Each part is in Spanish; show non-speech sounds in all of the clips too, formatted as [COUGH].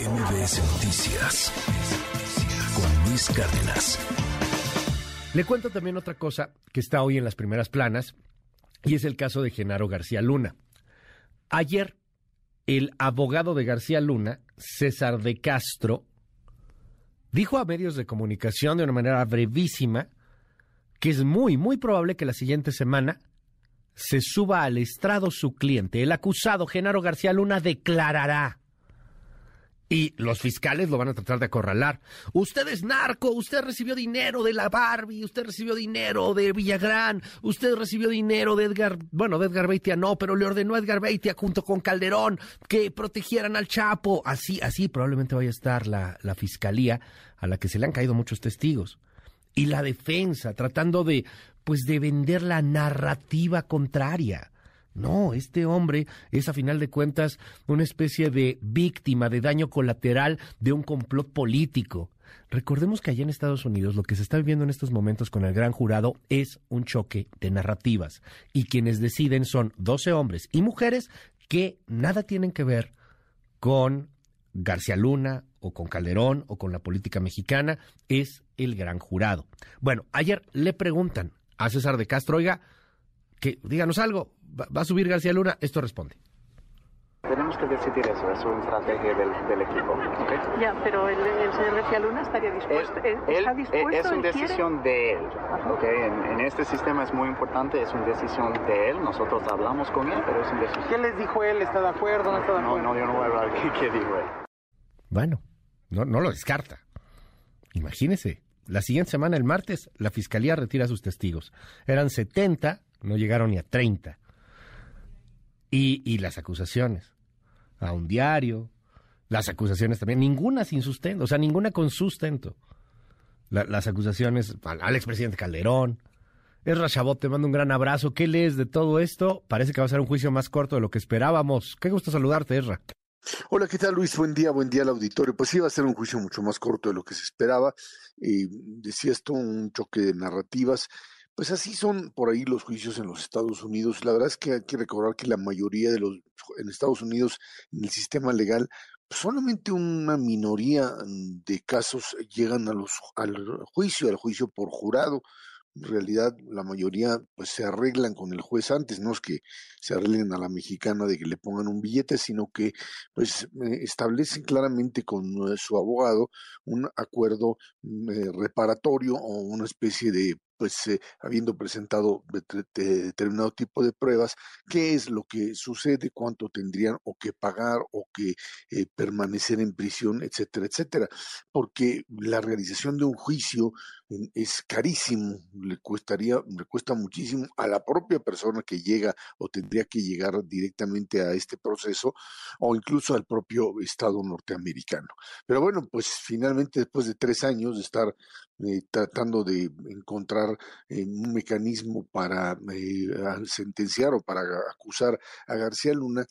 MBS Noticias con Luis Cárdenas. Le cuento también otra cosa que está hoy en las primeras planas y es el caso de Genaro García Luna. Ayer, el abogado de García Luna, César de Castro, dijo a medios de comunicación de una manera brevísima que es muy, muy probable que la siguiente semana se suba al estrado su cliente. El acusado, Genaro García Luna, declarará. Y los fiscales lo van a tratar de acorralar. Usted es narco, usted recibió dinero de la Barbie, usted recibió dinero de Villagrán, usted recibió dinero de Edgar, bueno, de Edgar Beitia no, pero le ordenó a Edgar Beitia junto con Calderón que protegieran al Chapo. Así, así probablemente vaya a estar la, la fiscalía a la que se le han caído muchos testigos. Y la defensa tratando de, pues, de vender la narrativa contraria. No, este hombre es a final de cuentas una especie de víctima de daño colateral de un complot político. Recordemos que allá en Estados Unidos lo que se está viviendo en estos momentos con el gran jurado es un choque de narrativas y quienes deciden son 12 hombres y mujeres que nada tienen que ver con García Luna o con Calderón o con la política mexicana, es el gran jurado. Bueno, ayer le preguntan a César de Castro, oiga, que díganos algo, ¿va, a subir García Luna? Esto responde. Tenemos que decidir eso, es una estrategia del, del equipo. ¿okay? Ya, pero el, el, señor García Luna estaría dispuesto. Él, ¿Está él, dispuesto? es una ¿Él quiere? decisión de él. ¿okay? En, en, este sistema es muy importante, es una decisión de él. Nosotros hablamos con él, pero es una decisión. ¿Qué les dijo él? ¿Está de acuerdo? ¿No está de No, acuerdo? no, yo no voy a hablar qué, qué dijo él. Bueno, no, no lo descarta. Imagínese, la siguiente semana, el martes, la fiscalía retira a sus testigos. Eran 70, no llegaron ni a 30. Y, y las acusaciones. A un diario, las acusaciones también, ninguna sin sustento, o sea, ninguna con sustento. La- las acusaciones al, expresidente Calderón. Ezra Chabot, te mando un gran abrazo. ¿Qué lees de todo esto? Parece que va a ser un juicio más corto de lo que esperábamos. Qué gusto saludarte, Ezra. Hola, ¿qué tal Luis? Buen día, buen día al auditorio. Pues sí, va a ser un juicio mucho más corto de lo que se esperaba. Eh, decía esto, un choque de narrativas. Pues así son por ahí los juicios en los Estados Unidos. La verdad es que hay que recordar que la mayoría de los en Estados Unidos, en el sistema legal, solamente una minoría mm, de casos llegan a los, al juicio, al juicio por jurado. En realidad, la mayoría pues se arreglan con el juez antes, no es que se arreglen a la mexicana de que le pongan un billete, sino que pues eh, establecen claramente con eh, su abogado un acuerdo mm, eh, reparatorio o una especie de pues eh, habiendo presentado de- de- determinado tipo de pruebas, qué es lo que sucede, cuánto tendrían o que pagar o que eh, permanecer en prisión, etcétera, etcétera. Porque la realización de un juicio es carísimo, le costaría, le cuesta muchísimo a la propia persona que llega o tendría que llegar directamente a este proceso o incluso al propio Estado norteamericano. Pero bueno, pues finalmente después de tres años de estar eh, tratando de encontrar eh, un mecanismo para eh, sentenciar o para acusar a García Luna,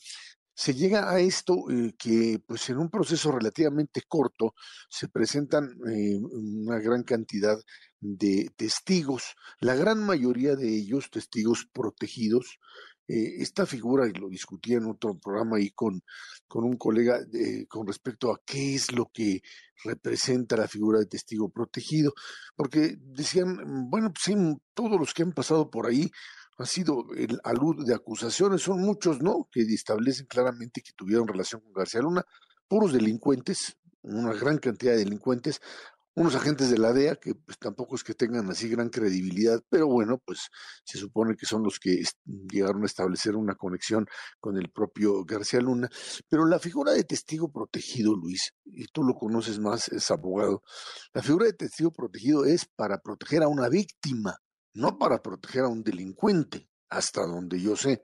se llega a esto eh, que pues en un proceso relativamente corto se presentan eh, una gran cantidad de testigos, la gran mayoría de ellos testigos protegidos. Eh, esta figura, y lo discutía en otro programa ahí con, con un colega con respecto a qué es lo que representa la figura de testigo protegido, porque decían, bueno, pues sí, todos los que han pasado por ahí ha sido el alud de acusaciones, son muchos, ¿no? Que establecen claramente que tuvieron relación con García Luna, puros delincuentes, una gran cantidad de delincuentes, unos agentes de la DEA que pues, tampoco es que tengan así gran credibilidad, pero bueno, pues se supone que son los que llegaron a establecer una conexión con el propio García Luna. Pero la figura de testigo protegido, Luis, y tú lo conoces más, es abogado, la figura de testigo protegido es para proteger a una víctima, no para proteger a un delincuente, hasta donde yo sé.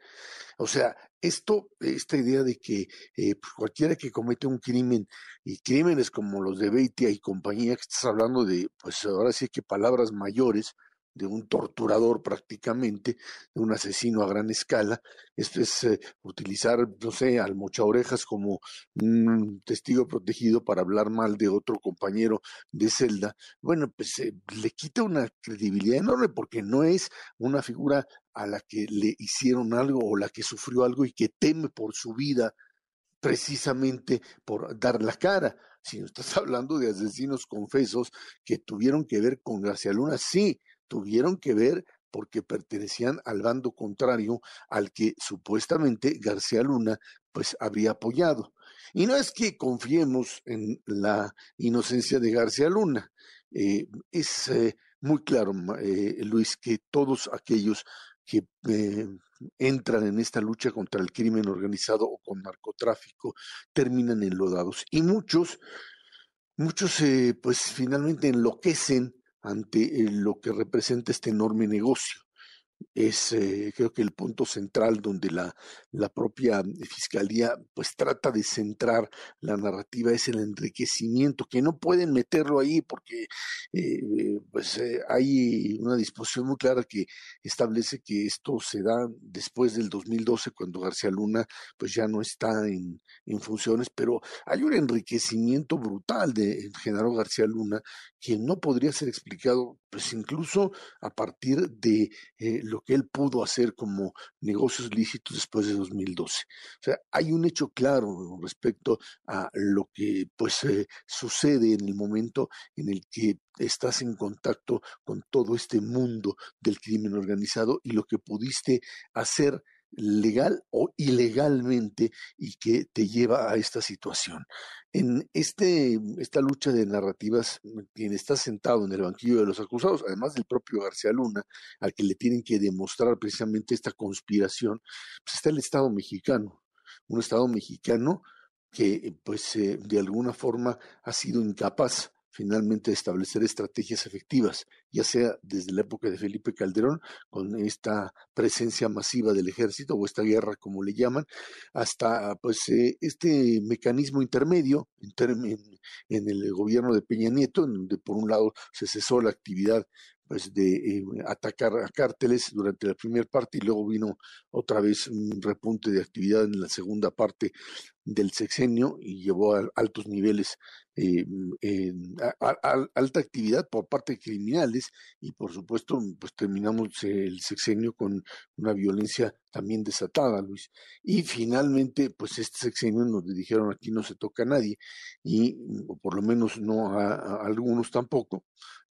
O sea, esto, esta idea de que eh, pues, cualquiera que comete un crimen y crímenes como los de Beitia y compañía, que estás hablando de, pues ahora sí que palabras mayores, de un torturador prácticamente, de un asesino a gran escala, esto es eh, utilizar, no sé, al mocha orejas como un testigo protegido para hablar mal de otro compañero de celda, bueno, pues eh, le quita una credibilidad enorme porque no es una figura a la que le hicieron algo o la que sufrió algo y que teme por su vida precisamente por dar la cara, sino estás [LAUGHS] hablando de asesinos confesos que tuvieron que ver con García Luna, sí, tuvieron que ver porque pertenecían al bando contrario al que supuestamente García Luna pues habría apoyado. Y no es que confiemos en la inocencia de García Luna, eh, es eh, muy claro, eh, Luis, que todos aquellos que entran en esta lucha contra el crimen organizado o con narcotráfico terminan enlodados. Y muchos, muchos pues finalmente enloquecen ante lo que representa este enorme negocio. Es eh, creo que el punto central donde la, la, propia fiscalía pues trata de centrar la narrativa es el enriquecimiento que no pueden meterlo ahí porque eh, pues eh, hay una disposición muy clara que establece que esto se da después del 2012 cuando García Luna pues ya no está en, en funciones pero hay un enriquecimiento brutal de Genaro García Luna que no podría ser explicado pues incluso a partir de lo que él pudo hacer como negocios lícitos después de 2012. O sea, hay un hecho claro respecto a lo que pues eh, sucede en el momento en el que estás en contacto con todo este mundo del crimen organizado y lo que pudiste hacer legal o ilegalmente y que te lleva a esta situación. En este, esta lucha de narrativas, quien está sentado en el banquillo de los acusados, además del propio García Luna, al que le tienen que demostrar precisamente esta conspiración, pues está el Estado mexicano, un Estado mexicano que pues eh, de alguna forma ha sido incapaz finalmente establecer estrategias efectivas, ya sea desde la época de Felipe Calderón, con esta presencia masiva del ejército o esta guerra, como le llaman, hasta pues eh, este mecanismo intermedio en, el gobierno de Peña Nieto, en donde por un lado se cesó la actividad pues de eh, atacar a cárteles durante la primera parte y luego vino otra vez un repunte de actividad en la segunda parte del sexenio y llevó a altos niveles, eh, alta actividad por parte de criminales y por supuesto pues terminamos el sexenio con una violencia también desatada, Luis. Y finalmente pues este sexenio nos dijeron aquí no se toca a nadie y o por lo menos no a algunos tampoco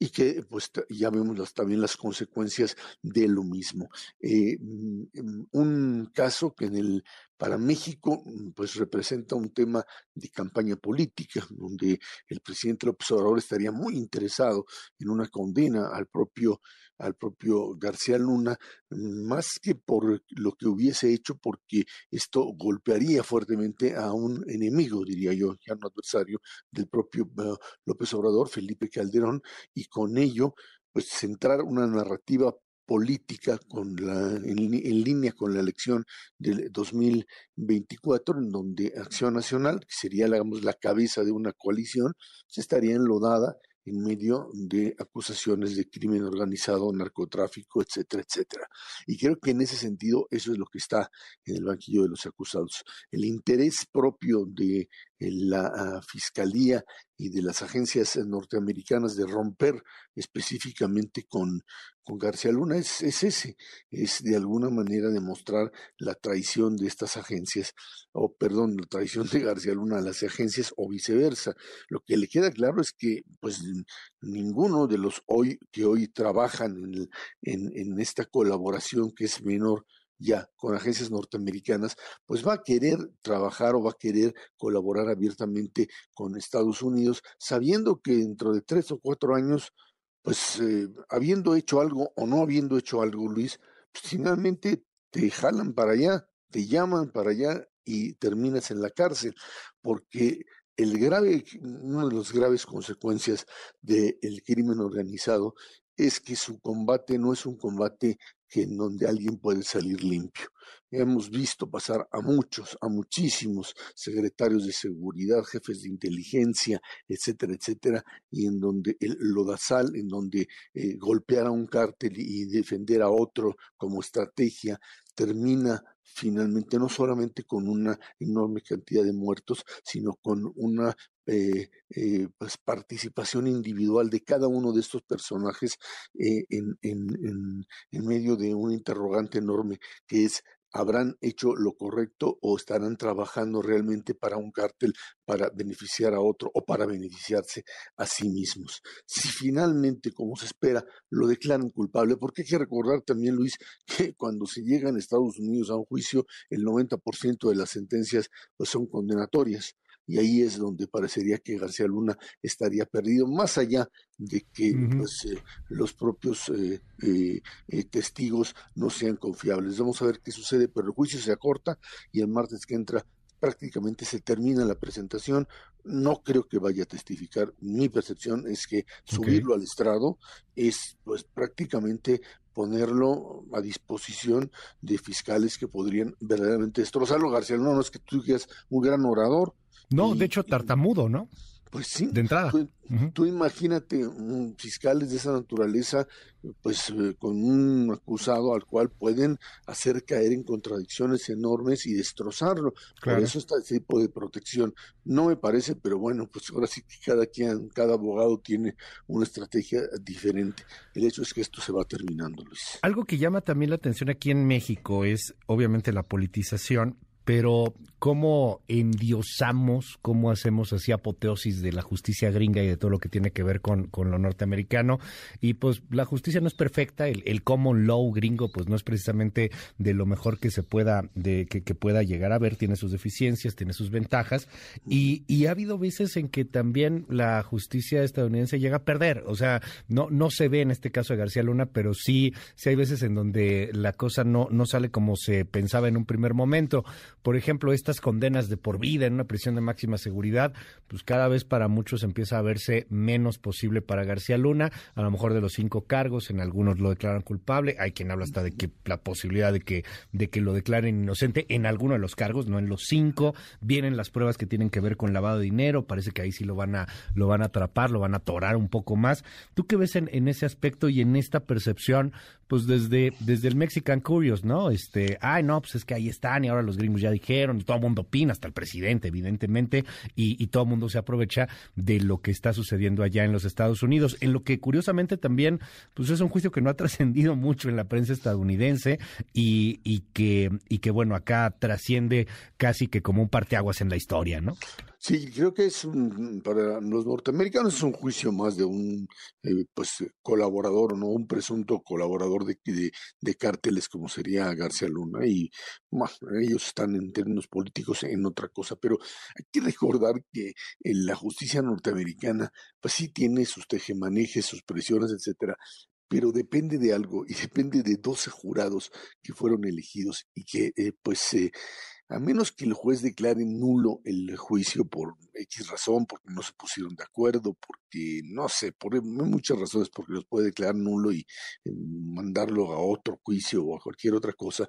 y que pues ya vemos también las consecuencias de lo mismo. Eh, mm, un caso que en el para México mm, pues representa un tema de campaña política, donde el presidente López Obrador estaría muy interesado en una condena al propio al propio García Luna, más que por lo que hubiese hecho, porque esto golpearía fuertemente a un enemigo, diría yo, ya un adversario del propio eh, López Obrador, Felipe Calderón, y con ello, pues centrar una narrativa política con la, en, línea con la elección del 2024, en donde Acción Nacional, que sería digamos, la cabeza de una coalición, se estaría enlodada en medio de acusaciones de crimen organizado, narcotráfico, etcétera, etcétera. Y creo que en ese sentido eso es lo que está en el banquillo de los acusados. El interés propio de la ah, Fiscalía y de las agencias norteamericanas de romper específicamente con, con García Luna es, es, ese, es de alguna manera demostrar la traición de estas agencias, o perdón, la traición de García Luna a las agencias o viceversa. Lo que le queda claro es que pues ninguno de los hoy que hoy trabajan en, en, en esta colaboración que es menor ya con agencias norteamericanas, pues va a querer trabajar o va a querer colaborar abiertamente con Estados Unidos, sabiendo que dentro de tres o cuatro años, pues eh, habiendo hecho algo o no habiendo hecho algo, Luis, pues finalmente te jalan para allá, te llaman para allá y terminas en la cárcel, porque el grave, una de las graves consecuencias del crimen organizado es que su combate no es un combate en donde alguien puede salir limpio. Hemos visto pasar a muchos, a muchísimos secretarios de seguridad, jefes de inteligencia, etcétera, etcétera, y en donde el lodazal, en donde eh, golpear a un cártel y defender a otro como estrategia, termina finalmente no solamente con una enorme cantidad de muertos, sino con una eh, eh, pues participación individual de cada uno de estos personajes eh, en, medio de un interrogante enorme que es habrán hecho lo correcto o estarán trabajando realmente para un cártel para beneficiar a otro o para beneficiarse a sí mismos. Si finalmente, como se espera, lo declaran culpable, porque hay que recordar también, Luis, [LAUGHS] que cuando se llega en Estados Unidos a un juicio, el 90% de las sentencias pues, son condenatorias y ahí es donde parecería que García Luna estaría perdido, más allá de que pues, eh, los propios eh, eh, testigos no sean confiables. Vamos a ver qué sucede, pero el juicio se acorta y el martes que entra prácticamente se termina la presentación. No creo que vaya a testificar. Mi percepción es que subirlo al estrado es pues prácticamente ponerlo a disposición de fiscales que podrían verdaderamente destrozarlo. García Luna no es que tú seas un gran orador, no, de hecho, tartamudo, ¿no? Pues sí. De entrada. Tú, imagínate fiscales de esa naturaleza, pues eh, con un acusado al cual pueden hacer caer en contradicciones enormes y destrozarlo. Por eso está ese tipo de protección. No me parece, pero bueno, pues ahora sí que cada quien, cada abogado tiene una estrategia diferente. El hecho es que esto se va terminando, Luis. Algo que llama también la atención aquí en México es obviamente la politización, pero cómo endiosamos, cómo hacemos así apoteosis de la justicia gringa y de todo lo que tiene que ver con, con lo norteamericano. Y pues la justicia no es perfecta, el, el, common law gringo pues no es precisamente de lo mejor que se pueda, de que, que pueda llegar a ver, tiene sus deficiencias, tiene sus ventajas. Y, y, ha habido veces en que también la justicia estadounidense llega a perder. O sea, no, no se ve en este caso de García Luna, pero sí, sí hay veces en donde la cosa no, no sale como se pensaba en un primer momento por ejemplo, estas condenas de por vida en una prisión de máxima seguridad, pues cada vez para muchos empieza a verse menos posible para García Luna, a lo mejor de los cinco cargos, en algunos lo declaran culpable, hay quien habla hasta de que la posibilidad de que, de que lo declaren inocente en alguno de los cargos, no en los cinco, vienen las pruebas que tienen que ver con lavado de dinero, parece que ahí sí lo van a, lo van a atrapar, lo van a atorar un poco más. ¿Tú qué ves en, en ese aspecto y en esta percepción, pues desde, desde el Mexican Curious, ¿no? Este, ay, no, pues es que ahí están y ahora los gringos ya dijeron, y todo el mundo opina, hasta el presidente, evidentemente, y, todo el mundo se aprovecha de lo que está sucediendo allá en los Estados Unidos. En lo que curiosamente también, pues es un juicio que no ha [LAUGHS] trascendido mucho en la prensa estadounidense y, y, que, y que, bueno, acá trasciende casi que como un parteaguas en la historia, ¿no? Sí, creo que es para los norteamericanos es un juicio más de un eh, pues colaborador, no un presunto colaborador de, de, de, cárteles como sería García Luna y bueno, ellos están en términos políticos en otra cosa, pero hay que recordar que en la justicia norteamericana pues sí tiene sus tejemanejes, sus presiones, etcétera, pero depende de algo y depende de 12 jurados que fueron elegidos y que eh, pues eh, a menos que el juez declare nulo el juicio por X razón, porque no se pusieron de acuerdo, porque no sé, por muchas razones, porque los puede declarar nulo y eh, mandarlo a otro juicio o a cualquier otra cosa.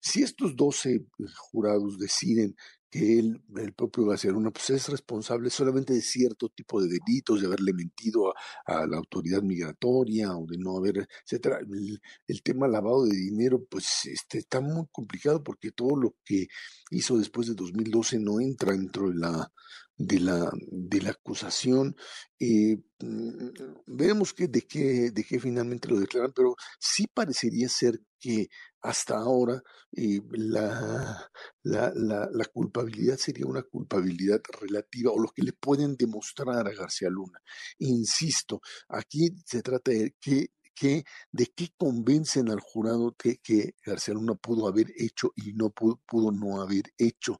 Si estos 12 jurados deciden que él, el propio Luna, pues es responsable solamente de cierto tipo de delitos, de haberle mentido a, la autoridad migratoria o de no haber, etcétera. El, el, tema lavado de dinero, pues este, está muy complicado porque todo lo que hizo después de 2012 no entra dentro de la de la, de la acusación. Eh, mm, veremos que, de, qué, de qué finalmente lo declaran, pero sí parecería ser que hasta ahora eh, la, la, la, la, culpabilidad sería una culpabilidad relativa o lo que le pueden demostrar a García Luna. Insisto, aquí se trata de que que, de qué convencen al jurado de que García Luna pudo haber hecho y no pudo, pudo no haber hecho.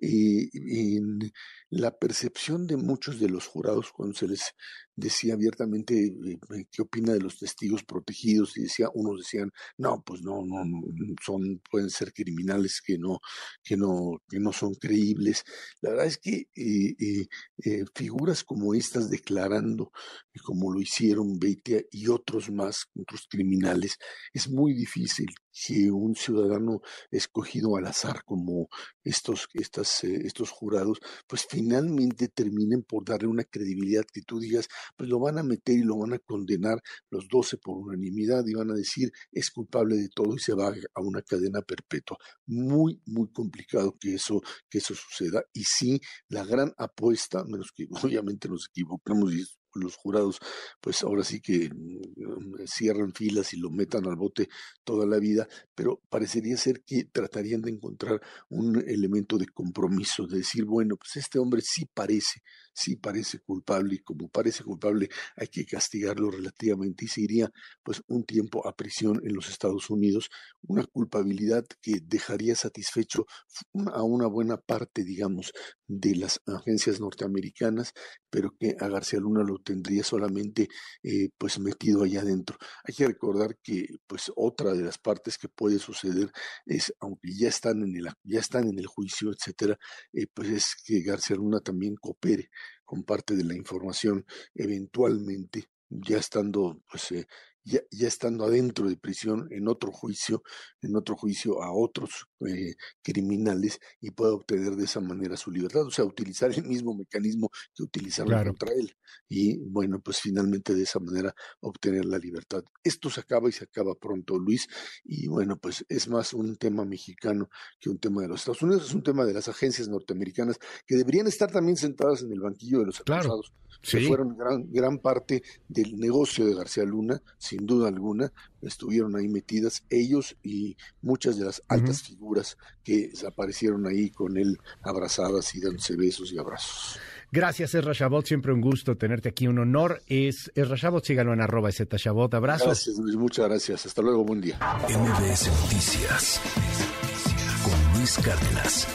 Eh, en la percepción de muchos de los jurados cuando se les decía abiertamente eh, eh, qué opina de los testigos protegidos y decía unos decían no pues no no, son pueden ser criminales que no que no que no son creíbles la verdad es que eh, figuras como estas declarando como lo hicieron Beitia y otros más otros criminales es muy difícil que un ciudadano escogido al azar como estos, estas, eh, estos jurados, pues finalmente terminen por darle una credibilidad que tú digas, pues lo van a meter y lo van a condenar los doce por unanimidad y van a decir es culpable de todo y se va a una cadena perpetua. Muy, muy complicado que eso, que eso suceda. Y sí, la gran apuesta, menos que [LAUGHS] obviamente nos equivocamos y los jurados, pues ahora sí que mm, cierran filas y lo metan al bote toda la vida, pero parecería ser que tratarían de encontrar un elemento de compromiso, de decir, bueno, pues este hombre sí parece, sí parece culpable y como parece culpable hay que castigarlo relativamente y se iría pues un tiempo a prisión en los Estados Unidos, una culpabilidad que dejaría satisfecho a una buena parte, digamos, de las agencias norteamericanas, pero que a García Luna lo tendría solamente eh, pues metido allá adentro. Hay que recordar que pues otra de las partes que puede suceder es, aunque ya están en el, ya están en el juicio, etcétera, eh, pues es que García Luna también coopere con parte de la información eventualmente ya estando pues eh, ya, ya, estando adentro de prisión en otro juicio, en otro juicio a otros eh, criminales y pueda obtener de esa manera su libertad, o sea, utilizar el mismo mecanismo que utilizaron contra él y bueno, pues finalmente de esa manera obtener la libertad. Esto se acaba y se acaba pronto, Luis, y bueno, pues es más un tema mexicano que un tema de los Estados Unidos, es un tema de las agencias norteamericanas que deberían estar también sentadas en el banquillo de los acusados, que fueron gran, gran parte del negocio de García Luna, sin duda alguna, estuvieron ahí metidas ellos y muchas de las altas figuras que aparecieron ahí con él abrazadas y dándose besos y abrazos. Gracias, Ezra Shabot. Siempre un gusto tenerte aquí. Un honor. Es Ezra Shabot. Síganlo en arroba Shabot. Abrazos. Gracias, Luis. Muchas gracias. Hasta luego. Buen día. MBS Noticias con Luis Cárdenas.